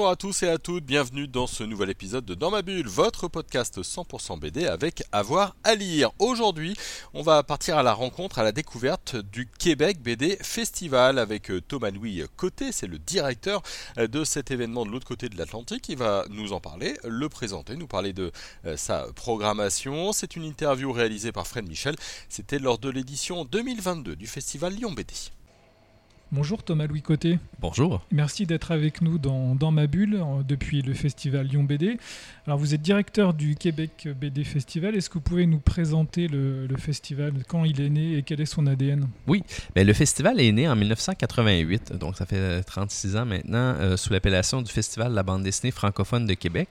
Bonjour à tous et à toutes, bienvenue dans ce nouvel épisode de Dans ma bulle, votre podcast 100% BD avec avoir à lire. Aujourd'hui, on va partir à la rencontre, à la découverte du Québec BD Festival avec euh, Thomas Louis Côté, c'est le directeur euh, de cet événement de l'autre côté de l'Atlantique. Il va nous en parler, le présenter, nous parler de euh, sa programmation. C'est une interview réalisée par Fred Michel. C'était lors de l'édition 2022 du Festival Lyon BD. Bonjour Thomas Louis Côté. Bonjour. Merci d'être avec nous dans, dans ma bulle depuis le festival Lyon BD. Alors vous êtes directeur du Québec BD Festival. Est-ce que vous pouvez nous présenter le, le, festival, quand il est né et quel est son ADN Oui, ben, le festival est né en 1988, donc ça fait 36 ans maintenant, euh, sous l'appellation du Festival de la bande dessinée francophone de Québec.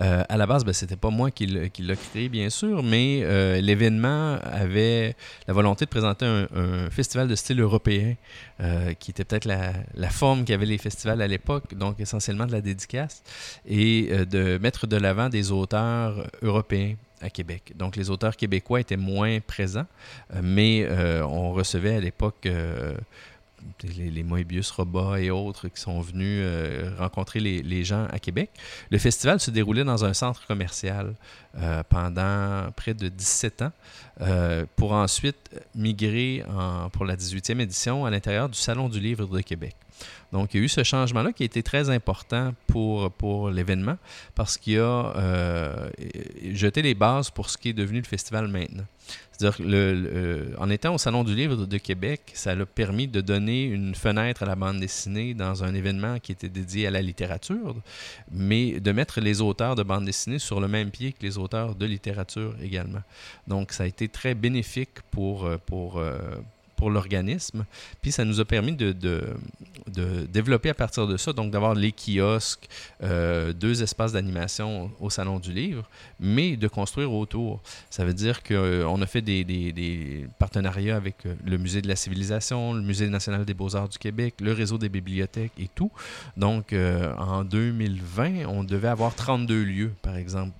Euh, à la base, ben, c'était pas moi qui l'ai créé, bien sûr, mais euh, l'événement avait la volonté de présenter un, un festival de style européen. Euh, qui était peut-être la, la forme qu'avaient les festivals à l'époque, donc essentiellement de la dédicace, et euh, de mettre de l'avant des auteurs européens à Québec. Donc les auteurs québécois étaient moins présents, euh, mais on recevait à l'époque les, Moebius Roba et autres qui sont venus euh, rencontrer les, gens à Québec. Le festival se déroulait dans un centre commercial euh, pendant près de 17 ans euh, pour ensuite migrer pour la 18e édition à l'intérieur du Salon du Livre de Québec. Donc, il y a eu ce changement-là qui a été très important pour, pour l'événement parce qu'il a euh, jeté les bases pour ce qui est devenu le festival maintenant. C'est-à-dire, le, en étant au Salon du Livre de Québec, ça a permis de donner une fenêtre à la bande dessinée dans un événement qui était dédié à la littérature, mais de mettre les auteurs de bande dessinée sur le même pied que les auteurs de littérature également. Donc, ça a été très bénéfique pour, pour, euh, pour l'organisme. Puis ça nous a permis de, développer à partir de ça, donc d'avoir les kiosques, euh, deux espaces d'animation au Salon du Livre, mais de construire autour. Ça veut dire qu'on euh, a fait des, partenariats avec euh, le Musée de la Civilisation, le Musée national des beaux-arts du Québec, le réseau des bibliothèques et tout. Donc en 2020, on devait avoir 32 lieux, par exemple,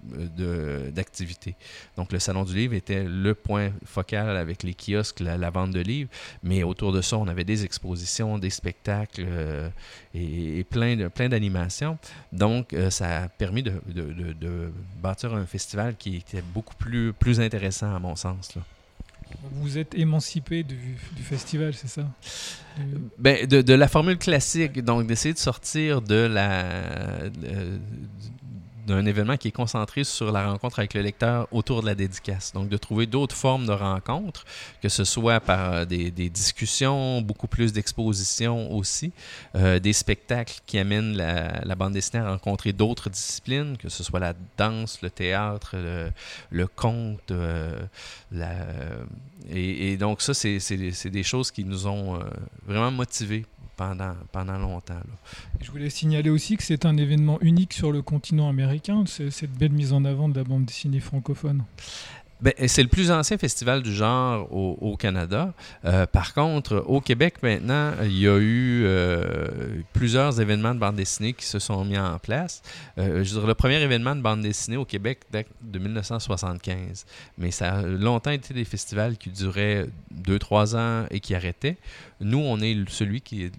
d'activité. Donc le Salon du Livre était le point focal avec les kiosques, la, vente de livres. Mais autour de ça, on avait des expositions, des spectacles et, et, plein, de, plein d'animations. Donc, euh, ça a permis de, de, de, de, bâtir un festival qui était beaucoup plus, plus intéressant à mon sens. Là. Vous êtes émancipé du, du festival, c'est ça? Du... ben, de, de, la formule classique, donc d'essayer de sortir de la, de, d'un événement qui est concentré sur la rencontre avec le lecteur autour de la dédicace. Donc, de trouver d'autres formes de rencontres, que ce soit par des, des discussions, beaucoup plus d'expositions aussi, euh, des spectacles qui amènent la, la, bande dessinée à rencontrer d'autres disciplines, que ce soit la danse, le théâtre, le, conte. Euh, et, donc, ça, c'est des choses qui nous ont euh, vraiment motivés pendant, longtemps. Je voulais signaler aussi que c'est un événement unique sur le continent américain, cette belle mise en avant de la bande dessinée francophone. Ben, c'est le plus ancien festival du genre au, Canada. Euh, par contre, au Québec maintenant, il y a eu euh, plusieurs événements de bande dessinée qui se sont mis en place. Euh, je le premier événement de bande dessinée au Québec date de 1975. Mais ça a longtemps été des festivals qui duraient 2-3 ans et qui arrêtaient. Nous, on est celui qui est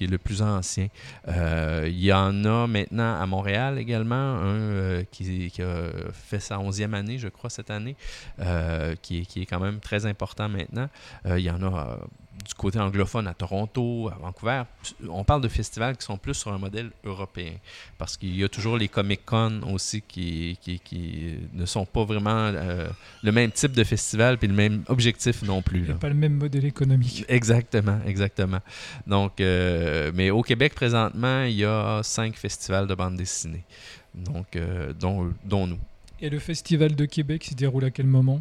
le, plus ancien. Il y en a maintenant à Montréal également, un qui, qui, a fait sa onzième année, je crois, cette année, euh, qui, est, qui est quand même très important maintenant. il y en a du côté anglophone à Toronto, à Vancouver. On parle de festivals qui sont plus sur un modèle européen. Parce qu'il y a toujours les Comic-Con aussi qui, qui, qui, ne sont pas vraiment euh, le même type de festival puis le même objectif non plus. Là. pas le même modèle économique. Exactement, exactement. Donc, euh, mais au Québec, présentement, il y a cinq festivals de bande dessinée. Donc, euh, dont, dont nous. Et le festival de Québec se déroule à quel moment?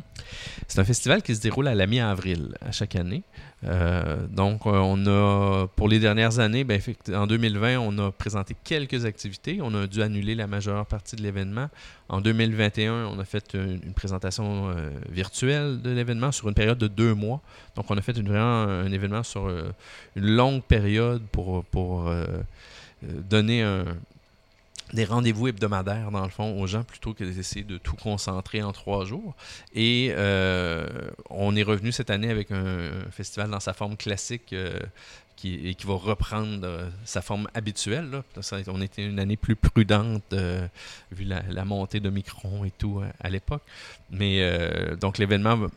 C'est un festival qui se déroule à la mi-avril à chaque année. Euh, donc, euh, on a, pour les dernières années, ben, en 2020, on a présenté quelques activités. On a dû annuler la majeure partie de l'événement. En 2021, on a fait une, présentation euh, virtuelle de l'événement sur une période de deux mois. Donc, on a fait vraiment un événement sur une longue période pour, pour donner un, des rendez-vous hebdomadaires, dans le fond, aux gens plutôt que d'essayer de tout concentrer en trois jours. Et euh, on est revenu cette année avec un, festival dans sa forme classique euh, et qui va reprendre euh, sa forme habituelle. Là. on était une année plus prudente vu la, montée de Micron et tout à l'époque. Mais donc l'événement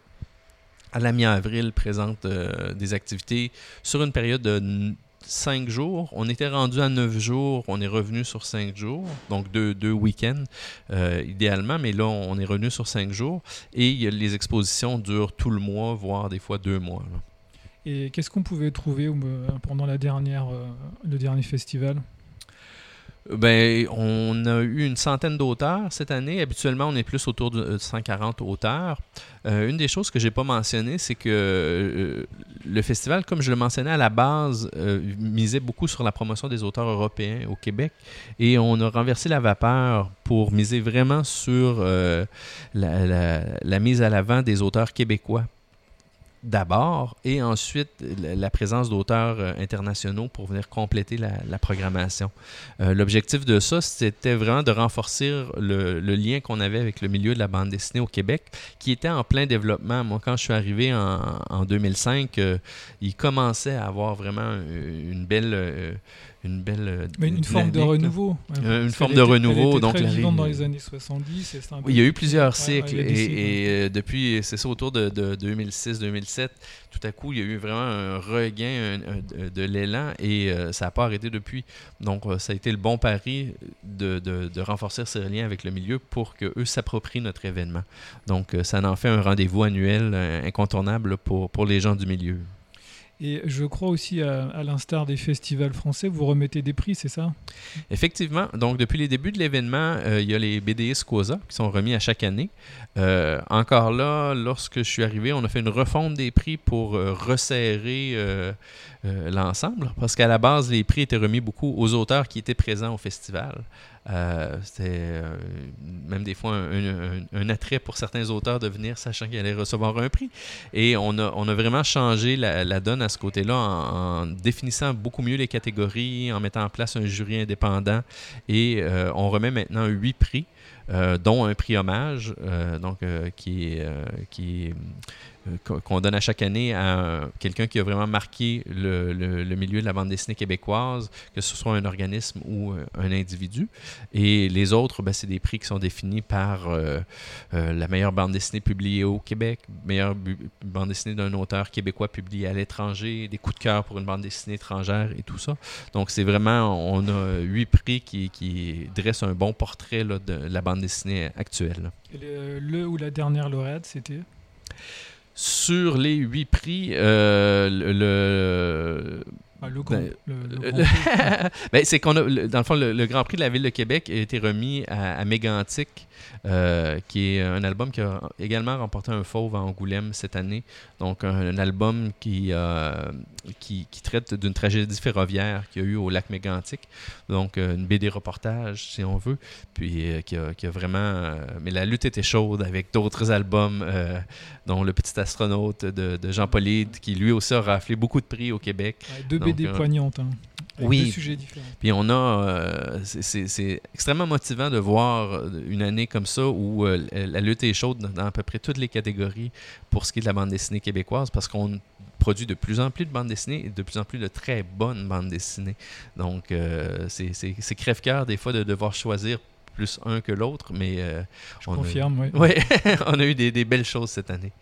à la mi-avril présente des activités sur une période de cinq jours. On était rendu à neuf jours. On est revenu sur cinq jours. Donc deux, deux week-ends euh, idéalement. Mais là, on est revenu sur cinq jours. Et les expositions durent tout le mois, voire des fois deux mois. Et qu'est-ce qu'on pouvait trouver pendant la dernière, euh, le dernier festival? Ben, on a eu une centaine d'auteurs cette année. Habituellement, on est plus autour de 140 auteurs. Euh, une des choses que j'ai pas mentionné, c'est que euh, le festival, comme je le mentionnais à la base, euh, misait beaucoup sur la promotion des auteurs européens au Québec. Et on a renversé la vapeur pour miser vraiment sur la, mise à l'avant des auteurs québécois d'abord, et ensuite la présence d'auteurs euh, internationaux pour venir compléter la, programmation. Euh, l'objectif de ça, c'était vraiment de renforcer le, lien qu'on avait avec le milieu de la bande dessinée au Québec, qui était en plein développement. Moi, quand je suis arrivé en, 2005, euh, il commençait à avoir vraiment une belle une belle. Euh, une, forme de renouveau. une forme de renouveau. donc très la dans les années 70. il y a eu plusieurs cycles. et, euh, depuis, c'est ça, autour de, 2006-2007, tout à coup, il y a eu vraiment un regain de l'élan et euh, ça n'a pas arrêté depuis. Donc, ça a été le bon pari de, de, renforcer ce lien avec le milieu pour qu'eux s'approprient notre événement. Donc, ça en fait un rendez-vous annuel incontournable pour, pour les gens du milieu. Et je crois aussi, à, l'instar des festivals français, vous remettez des prix, c'est ça? Effectivement. Donc, depuis les débuts de l'événement, euh, il y a les BDS Cosa qui sont remis à chaque année. Euh, encore là, lorsque je suis arrivé, on a fait une refonte des prix pour euh, resserrer l'ensemble, parce qu'à la base, les prix étaient remis beaucoup aux auteurs qui étaient présents au festival. Euh, c'était euh, même des fois un, attrait pour certains auteurs de venir sachant qu'ils allaient recevoir un prix. Et on a, on a vraiment changé la, donne à ce côté-là en, définissant beaucoup mieux les catégories, en mettant en place un jury indépendant. Et euh, on remet maintenant huit prix. dont un prix hommage, donc qui qui euh, qu'on donne à chaque année à quelqu'un qui a vraiment marqué le, milieu de la bande dessinée québécoise, que ce soit un organisme ou euh, un individu. Et les autres, ben, c'est des prix qui sont définis par euh, la meilleure bande dessinée publiée au Québec, meilleure bande dessinée d'un auteur québécois publié à l'étranger, des coups de cœur pour une bande dessinée étrangère et tout ça. Donc c'est vraiment, on a huit prix qui, dressent un bon portrait de la bande dessinée actuelle. le ou la dernière lauréate, c'était? Sur les huit prix, euh, le, ah, le, ben, ben, c'est qu'on a, dans le fond, le, Grand Prix de la Ville de Québec a été remis à, à Mégantic, euh, qui est un album qui a également remporté un fauve à Angoulême cette année. Donc, un, album qui, euh, qui, qui, traite d'une tragédie ferroviaire qu'il y a eu au lac Mégantic. Donc, euh, une BD reportage, si on veut. Puis, qui a, qui, a, vraiment. mais la lutte était chaude avec d'autres albums, dont Le Petit Astronaute de, de Jean Paulide, qui lui aussi a raflé beaucoup de prix au Québec. deux BD poignantes. Hein oui. sujets différents. Puis on a, euh, c'est extrêmement motivant de voir une année comme ça où euh, la lutte est chaude dans à peu près toutes les catégories pour ce qui est de la bande dessinée québécoise parce qu'on produit de plus en plus de bandes dessinées et de plus en plus de très bonnes bandes dessinées. Donc euh, c'est crève-cœur des fois de devoir choisir plus un que l'autre, mais je confirme, oui. Ouais, on a eu des, des belles choses cette année.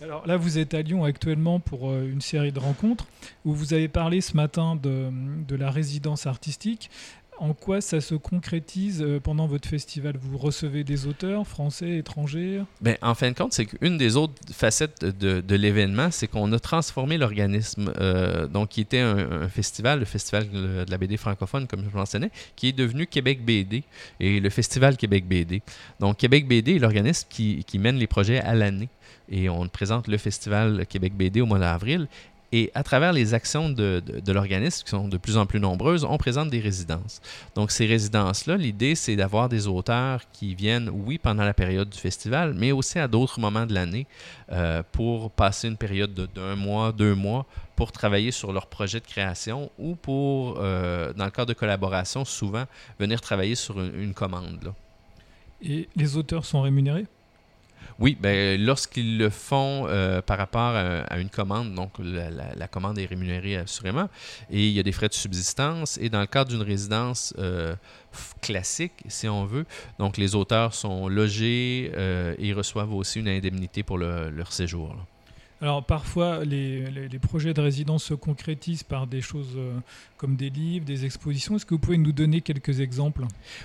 Alors là, vous êtes à Lyon actuellement pour euh, une série de rencontres où vous avez parlé ce matin de, la résidence artistique. En quoi ça se concrétise euh, pendant votre festival? Vous recevez des auteurs français, étrangers? Ben, En fin de compte, c'est qu'une des autres facettes de, de l'événement, c'est qu'on a transformé l'organisme, euh, donc qui était un, festival, le Festival de la BD francophone, comme je mentionnais, qui est devenu Québec BD et le Festival Québec BD. Donc Québec BD est l'organisme qui, qui mène les projets à l'année et on présente le Festival Québec BD au mois d'avril. Et à travers les actions de, de, l'organisme, qui sont de plus en plus nombreuses, on présente des résidences. Donc ces résidences-là, l'idée, c'est d'avoir des auteurs qui viennent, oui, pendant la période du festival, mais aussi à d'autres moments de l'année euh, pour passer une période d'un mois, deux mois, pour travailler sur leur projet de création ou pour, euh, dans le cadre de collaboration, souvent venir travailler sur une, commande. Et les auteurs sont rémunérés? Oui, ben, lorsqu'ils le font euh, par rapport à, une commande, donc la, commande est rémunérée assurément, et il y a des frais de subsistance, et dans le cadre d'une résidence euh, classique, si on veut, donc les auteurs sont logés euh, et reçoivent aussi une indemnité pour leur séjour. Alors parfois, les, projets de résidence se concrétisent par des choses euh, comme des livres, des expositions. Est-ce que vous pouvez nous donner quelques exemples?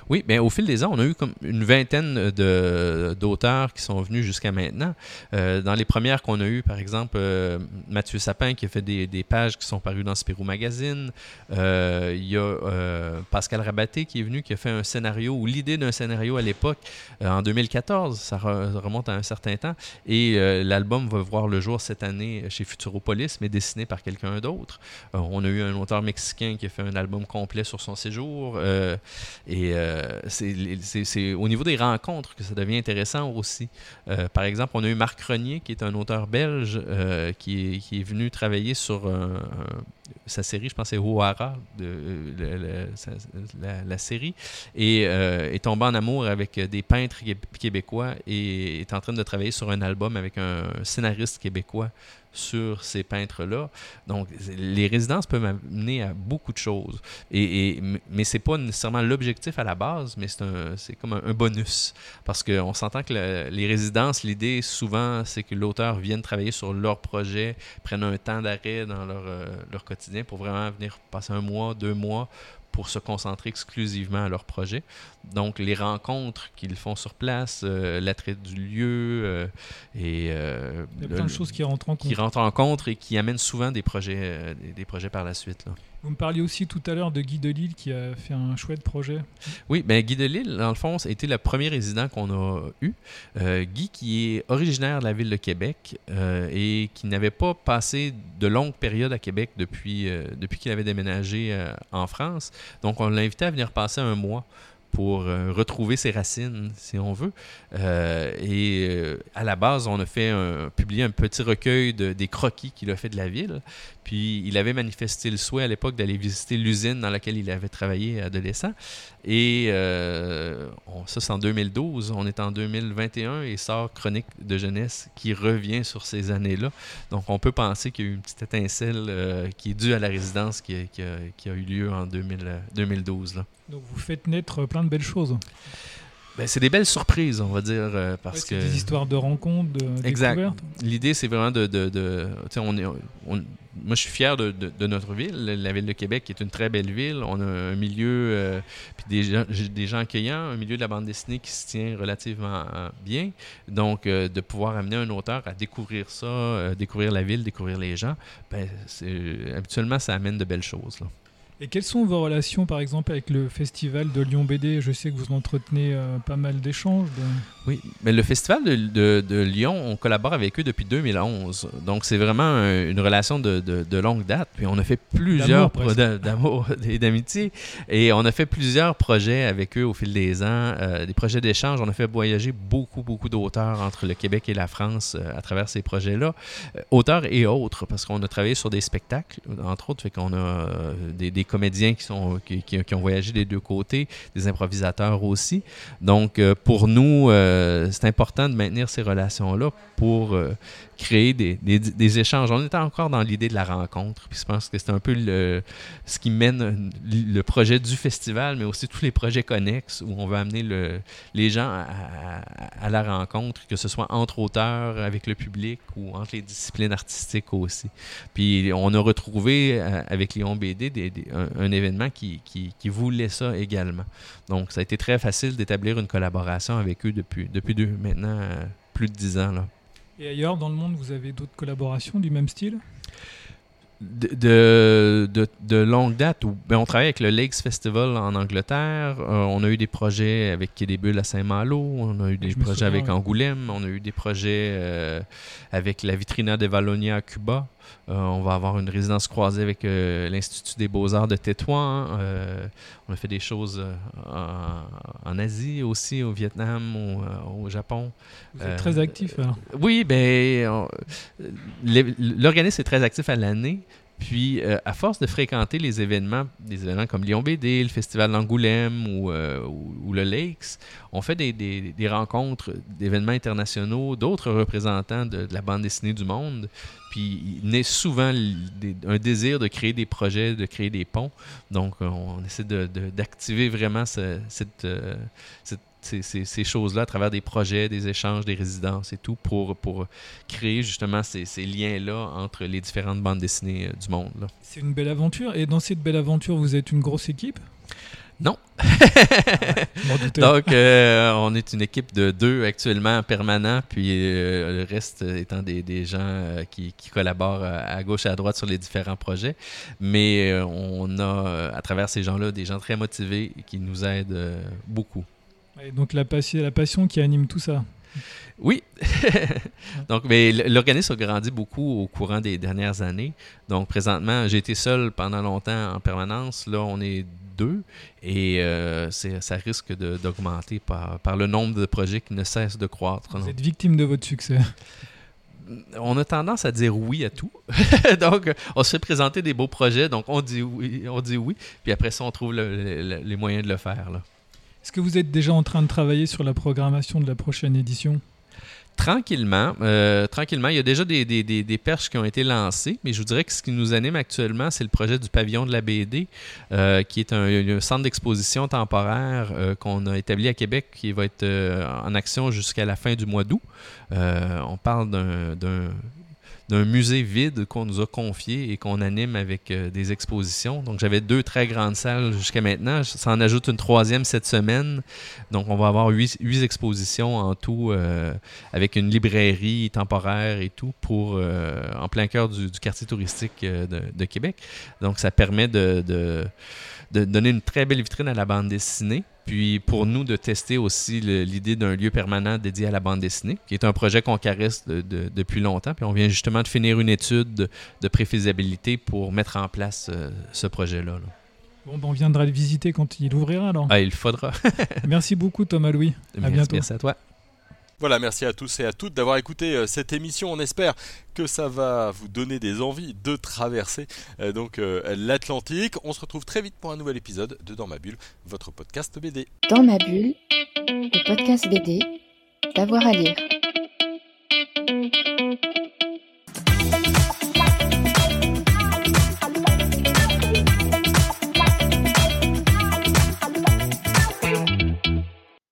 Oui, bien, au fil des ans, on a eu comme une vingtaine d'auteurs qui sont venus jusqu'à maintenant. Euh, dans les premières qu'on a eues, par exemple, euh, Mathieu Sapin qui a fait des, pages qui sont parues dans Spirou Magazine. Il y a Pascal Rabaté qui est venu, qui a fait un scénario, ou l'idée d'un scénario à l'époque, en 2014, ça remonte à un certain temps, et l'album va voir le jour cette année chez Futuropolis, mais dessiné par quelqu'un d'autre. Euh, on a eu un auteur mexicain qui a fait un album complet sur son séjour. Euh, et euh, c'est au niveau des rencontres que ça devient intéressant aussi. par exemple, on a eu Marc Renier, qui est un auteur belge, qui est, venu travailler sur sa série, je pense c'est de, la, série, et est tombé en amour avec des peintres québécois et est en train de travailler sur un album avec un scénariste québécois sur ces peintres-là. Donc, les résidences peuvent amener à beaucoup de choses. Et, mais ce n'est pas nécessairement l'objectif à la base, mais c'est comme un, bonus. Parce qu'on s'entend que les résidences, l'idée souvent, c'est que l'auteur vienne travailler sur leur projet, prenne un temps d'arrêt dans leur, euh, leur quotidien pour vraiment venir passer un mois, deux mois pour se concentrer exclusivement à leur projet. Donc, les rencontres qu'ils font sur place, euh, l'attrait du lieu euh, et... Euh, Il y a plein de choses qui rentrent en compte. Qui rentrent en compte et qui amènent souvent des projets, des, projets par la suite. Là. Vous me parliez aussi tout à l'heure de Guy Delisle qui a fait un chouette projet. Oui, ben Guy Delisle, dans le fond, a le premier résident qu'on a eu. Guy, qui est originaire de la ville de Québec et qui n'avait pas passé de longues périodes à Québec depuis, depuis qu'il avait déménagé en France. Donc, on l'a invité à venir passer un mois pour euh, retrouver ses racines, si on veut. Euh, et euh, à la base, on a fait un, publié un petit recueil de, des croquis qu'il a fait de la ville. Puis il avait manifesté le souhait à l'époque d'aller visiter l'usine dans laquelle il avait travaillé adolescent. Et on, ça, c'est en 2012. On est en 2021 et sort Chronique de jeunesse qui revient sur ces années-là. Donc on peut penser qu'il y a eu une petite étincelle qui est due à la résidence qui, a, eu lieu en 2012. Là. Donc vous faites naître plein de belles choses. Ben, c'est des belles surprises, on va dire, euh, parce que des histoires de rencontres, de exact. L'idée, c'est vraiment de, de, de on est, moi, je suis fier de, de, notre ville, la ville de Québec, qui est une très belle ville. On a un milieu, euh, puis des gens, des gens accueillants, un milieu de la bande dessinée qui se tient relativement euh, bien. Donc, de pouvoir amener un auteur à découvrir ça, découvrir la ville, découvrir les gens, ben, habituellement, ça amène de belles choses. Là. Et quelles sont vos relations, par exemple, avec le festival de Lyon BD Je sais que vous entretenez euh, pas mal d'échanges. Oui, mais le festival de, de, Lyon, on collabore avec eux depuis 2011. Donc, c'est vraiment une relation de, de, longue date. Puis, on a fait plusieurs d'amour et d'amitié. Et on a fait plusieurs projets avec eux au fil des ans, euh, des projets d'échange. On a fait voyager beaucoup, beaucoup d'auteurs entre le Québec et la France euh, à travers ces projets-là. auteurs et autres, parce qu'on a travaillé sur des spectacles, entre autres, fait qu'on a des, des comédiens qui, sont, qui, ont voyagé des deux côtés, des improvisateurs aussi. Donc, euh, pour nous, euh, c'est important de maintenir ces relations-là pour euh, créer des, échanges. On est encore dans l'idée de la rencontre, puis je pense que c'est un peu ce qui mène le projet du festival, mais aussi tous les projets connexes où on veut amener le, les gens à, la rencontre, que ce soit entre auteurs, avec le public ou entre les disciplines artistiques aussi. Puis on a retrouvé euh, avec Lyon BD un, événement qui, voulait ça également. Donc ça a été très facile d'établir une collaboration avec eux depuis, maintenant euh, plus de dix ans. Là. Et ailleurs dans le monde, vous avez d'autres collaborations du même style? De, de, de- de longue date, où, ben, on travaille avec le Lakes Festival en Angleterre. Euh, on a eu des projets avec Bulles à Saint-Malo. On a eu des je projets souviens, avec. Angoulême. On a eu des projets euh, avec la Vitrina de Valonia à Cuba. Euh, on va avoir une résidence croisée avec euh, l'Institut des Beaux-Arts de Tétouan. Euh, on a fait des choses en, en Asie aussi, au Vietnam, au, au Japon. Vous êtes très actif alors. Oui, ben, l'organisme est très actif à l'année. Puis, euh, à force de fréquenter les événements, des événements comme Lyon BD, le Festival d'Angoulême ou, euh, ou, le Lakes, on fait des, rencontres d'événements internationaux, d'autres représentants de, de la bande dessinée du monde. Puis, il naît souvent un désir de créer des projets, de créer des ponts. Donc, on essaie de- de- d'activer vraiment ce- cette, euh, cette- ces, ces- ces choses-là à travers des projets, des échanges, des résidences et tout pour, pour créer justement ces, ces liens-là entre les différentes bandes dessinées euh, du monde. C'est une belle aventure. Et dans cette belle aventure, vous êtes une grosse équipe? Non. Donc, euh, on est une équipe de deux actuellement permanents, puis euh, le reste étant des, des gens euh, qui, qui collaborent à gauche et à droite sur les différents projets. Mais on a, à travers ces gens-là, des gens très motivés qui nous aident beaucoup. Et donc la, passion, la passion qui anime tout ça. Oui. Donc, mais l'organisme a grandi beaucoup au courant des dernières années. Donc, présentement, j'ai été seul pendant longtemps en permanence. Là, on est deux et euh, c'est- ça risque de- d'augmenter par, par le nombre de projets qui ne cessent de croître. Vous non? êtes victime de votre succès. On a tendance à dire oui à tout. donc, on se fait présenter des beaux projets, donc on dit oui, on dit oui, puis après ça, on trouve le- le- les moyens de le faire. Là. Est-ce que vous êtes déjà en train de travailler sur la programmation de la prochaine édition? Tranquillement, euh, tranquillement, il y a déjà des, des- des- perches qui ont été lancées, mais je vous dirais que ce qui nous anime actuellement, c'est le projet du pavillon de la BD, euh, qui est un, centre d'exposition temporaire euh, qu'on a établi à Québec, qui va être en action jusqu'à la fin du mois d'août. On parle d'un- d'un musée vide qu'on nous a confié et qu'on anime avec euh, des expositions. Donc j'avais deux très grandes salles jusqu'à maintenant. Ça en ajoute une troisième cette semaine. Donc on va avoir huit, expositions en tout euh, avec une librairie temporaire et tout pour euh, en plein cœur du, quartier touristique de, Québec. Donc ça permet de, de donner une très belle vitrine à la bande dessinée. Puis pour nous de tester aussi l'idée d'un lieu permanent dédié à la bande dessinée, qui est un projet qu'on caresse de- de- depuis longtemps. Puis on vient justement de finir une étude de, de préfaisabilité pour mettre en place euh, ce projet-là. là. Bon, ben, on viendra le visiter quand il ouvrira alors. Ah, il faudra. Merci beaucoup Thomas Louis. merci, bientôt. merci à toi. Voilà, merci à tous et à toutes d'avoir écouté euh, cette émission. On espère que ça va vous donner des envies de traverser euh, donc euh, l'Atlantique. On se retrouve très vite pour un nouvel épisode de Dans ma bulle, votre podcast BD. Dans ma bulle, le podcast BD, d'avoir à lire.